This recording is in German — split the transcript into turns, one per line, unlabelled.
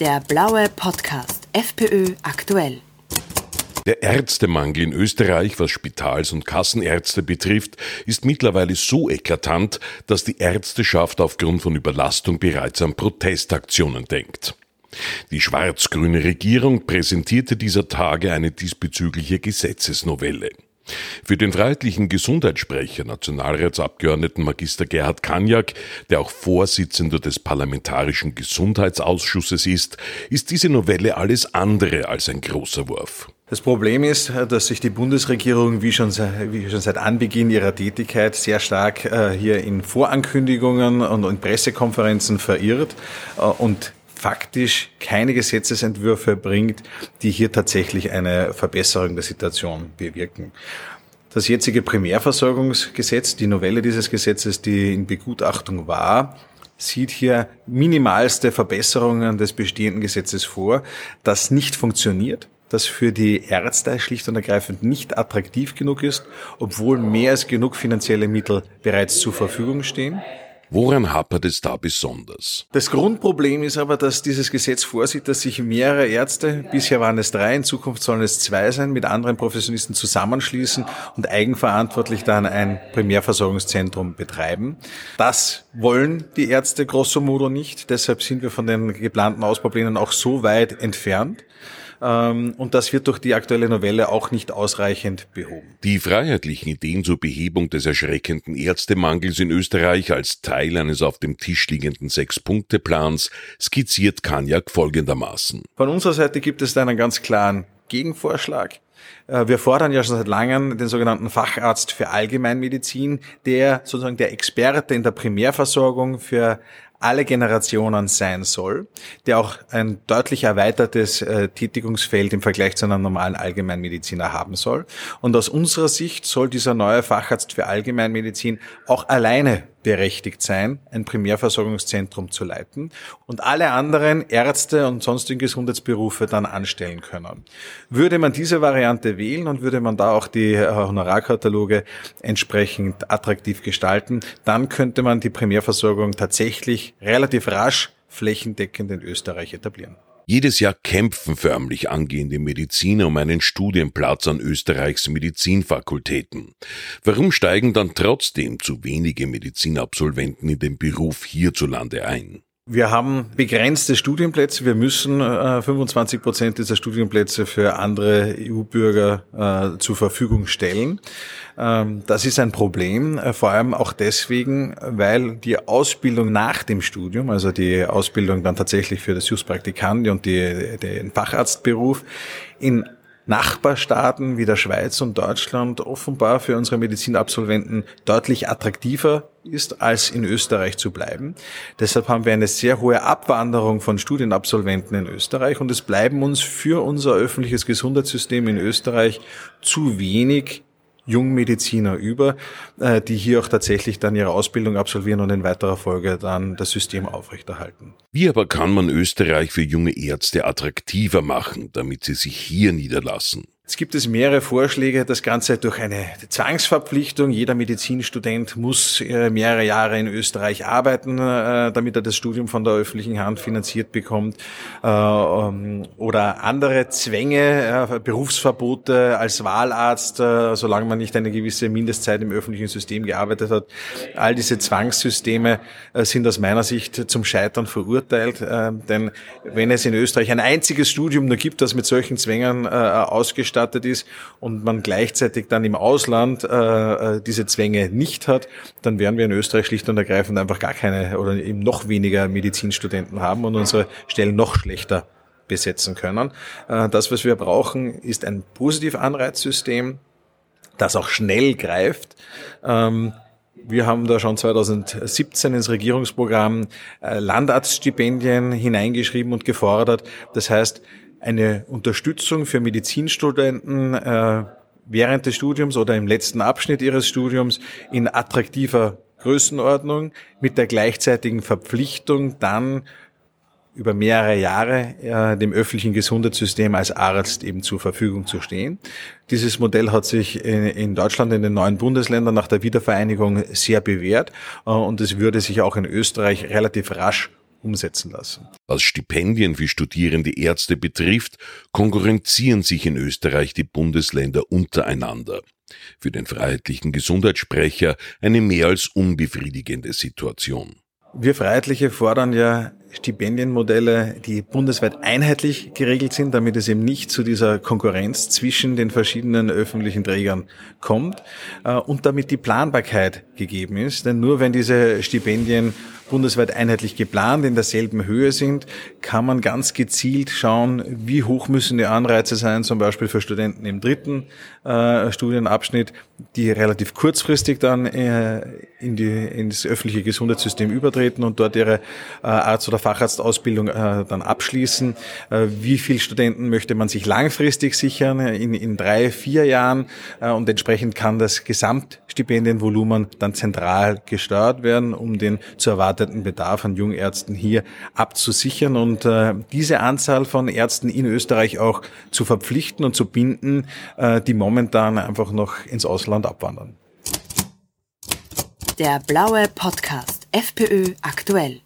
Der blaue Podcast FPÖ aktuell.
Der Ärztemangel in Österreich, was Spitals- und Kassenärzte betrifft, ist mittlerweile so eklatant, dass die Ärzteschaft aufgrund von Überlastung bereits an Protestaktionen denkt. Die schwarz-grüne Regierung präsentierte dieser Tage eine diesbezügliche Gesetzesnovelle. Für den freiheitlichen Gesundheitssprecher, Nationalratsabgeordneten Magister Gerhard Kanjak, der auch Vorsitzender des Parlamentarischen Gesundheitsausschusses ist, ist diese Novelle alles andere als ein großer Wurf.
Das Problem ist, dass sich die Bundesregierung wie schon, wie schon seit Anbeginn ihrer Tätigkeit sehr stark äh, hier in Vorankündigungen und in Pressekonferenzen verirrt äh, und faktisch keine Gesetzesentwürfe bringt, die hier tatsächlich eine Verbesserung der Situation bewirken. Das jetzige Primärversorgungsgesetz, die Novelle dieses Gesetzes, die in Begutachtung war, sieht hier minimalste Verbesserungen des bestehenden Gesetzes vor, das nicht funktioniert, das für die Ärzte schlicht und ergreifend nicht attraktiv genug ist, obwohl mehr als genug finanzielle Mittel bereits zur Verfügung stehen.
Woran hapert es da besonders?
Das Grundproblem ist aber, dass dieses Gesetz vorsieht, dass sich mehrere Ärzte, bisher waren es drei, in Zukunft sollen es zwei sein, mit anderen Professionisten zusammenschließen und eigenverantwortlich dann ein Primärversorgungszentrum betreiben. Das wollen die Ärzte grosso modo nicht. Deshalb sind wir von den geplanten Ausbauplänen auch so weit entfernt. Ähm, und das wird durch die aktuelle Novelle auch nicht ausreichend behoben.
Die freiheitlichen Ideen zur Behebung des erschreckenden Ärztemangels in Österreich als Teil eines auf dem Tisch liegenden Sechs-Punkte-Plans skizziert Kanjak folgendermaßen.
Von unserer Seite gibt es da einen ganz klaren Gegenvorschlag. Äh, wir fordern ja schon seit langem den sogenannten Facharzt für Allgemeinmedizin, der sozusagen der Experte in der Primärversorgung für alle Generationen sein soll, der auch ein deutlich erweitertes äh, Tätigungsfeld im Vergleich zu einem normalen Allgemeinmediziner haben soll. Und aus unserer Sicht soll dieser neue Facharzt für Allgemeinmedizin auch alleine berechtigt sein, ein Primärversorgungszentrum zu leiten und alle anderen Ärzte und sonstigen Gesundheitsberufe dann anstellen können. Würde man diese Variante wählen und würde man da auch die äh, Honorarkataloge entsprechend attraktiv gestalten, dann könnte man die Primärversorgung tatsächlich relativ rasch flächendeckend in Österreich etablieren.
Jedes Jahr kämpfen förmlich angehende Mediziner um einen Studienplatz an Österreichs Medizinfakultäten. Warum steigen dann trotzdem zu wenige Medizinabsolventen in den Beruf hierzulande ein?
Wir haben begrenzte Studienplätze. Wir müssen äh, 25 Prozent dieser Studienplätze für andere EU-Bürger äh, zur Verfügung stellen. Ähm, das ist ein Problem, äh, vor allem auch deswegen, weil die Ausbildung nach dem Studium, also die Ausbildung dann tatsächlich für das Jus Praktikandi und die, den Facharztberuf in Nachbarstaaten wie der Schweiz und Deutschland offenbar für unsere Medizinabsolventen deutlich attraktiver ist, als in Österreich zu bleiben. Deshalb haben wir eine sehr hohe Abwanderung von Studienabsolventen in Österreich und es bleiben uns für unser öffentliches Gesundheitssystem in Österreich zu wenig Jungmediziner über, äh, die hier auch tatsächlich dann ihre Ausbildung absolvieren und in weiterer Folge dann das System aufrechterhalten.
Wie aber kann man Österreich für junge Ärzte attraktiver machen, damit sie sich hier niederlassen?
Es gibt es mehrere Vorschläge, das Ganze durch eine Zwangsverpflichtung. Jeder Medizinstudent muss äh, mehrere Jahre in Österreich arbeiten, äh, damit er das Studium von der öffentlichen Hand finanziert bekommt. Äh, ähm, oder andere Zwänge, Berufsverbote als Wahlarzt, solange man nicht eine gewisse Mindestzeit im öffentlichen System gearbeitet hat. All diese Zwangssysteme sind aus meiner Sicht zum Scheitern verurteilt. Denn wenn es in Österreich ein einziges Studium nur gibt, das mit solchen Zwängen ausgestattet ausgestattet ist und man gleichzeitig dann im Ausland äh, äh, diese Zwänge nicht hat, dann werden wir in Österreich schlicht und ergreifend einfach gar keine oder eben noch weniger Medizinstudenten haben und unsere Stellen noch schlechter besetzen können. Äh, das, was wir brauchen, ist ein Positivanreizsystem, das auch schnell greift. Ähm, wir haben da schon 2017 ins Regierungsprogramm äh, Landarztstipendien hineingeschrieben und gefordert. Das heißt, eine Unterstützung für Medizinstudenten äh, während des Studiums oder im letzten Abschnitt ihres Studiums in attraktiver Größenordnung mit der gleichzeitigen Verpflichtung dann über mehrere Jahre äh, dem öffentlichen Gesundheitssystem als Arzt eben zur Verfügung zu stehen. Dieses Modell hat sich in, in Deutschland, in den neuen Bundesländern nach der Wiedervereinigung sehr bewährt äh, und es würde sich auch in Österreich relativ rasch umsetzen lassen.
Was Stipendien für studierende Ärzte betrifft, konkurrenzieren sich in Österreich die Bundesländer untereinander. Für den freiheitlichen Gesundheitssprecher eine mehr als unbefriedigende Situation.
Wir Freiheitliche fordern ja Stipendienmodelle, die bundesweit einheitlich geregelt sind, damit es eben nicht zu dieser Konkurrenz zwischen den verschiedenen öffentlichen Trägern kommt äh, und damit die Planbarkeit gegeben ist. Denn nur wenn diese Stipendien bundesweit einheitlich geplant in derselben Höhe sind, kann man ganz gezielt schauen, wie hoch müssen die Anreize sein, zum Beispiel für Studenten im dritten äh, Studienabschnitt, die relativ kurzfristig dann äh, in die, ins öffentliche Gesundheitssystem übertreten und dort ihre Arzt- oder Facharztausbildung äh, dann abschließen. Äh, wie viel Studenten möchte man sich langfristig sichern, in, in drei, vier Jahren äh, und entsprechend kann das Gesamtstipendienvolumen dann zentral gesteuert werden, um den zu erwarteten Bedarf an Jungärzten hier abzusichern und äh, diese Anzahl von Ärzten in Österreich auch zu verpflichten und zu binden, äh, die momentan einfach noch ins Ausland abwandern.
Der blaue Podcast FPÖ aktuell.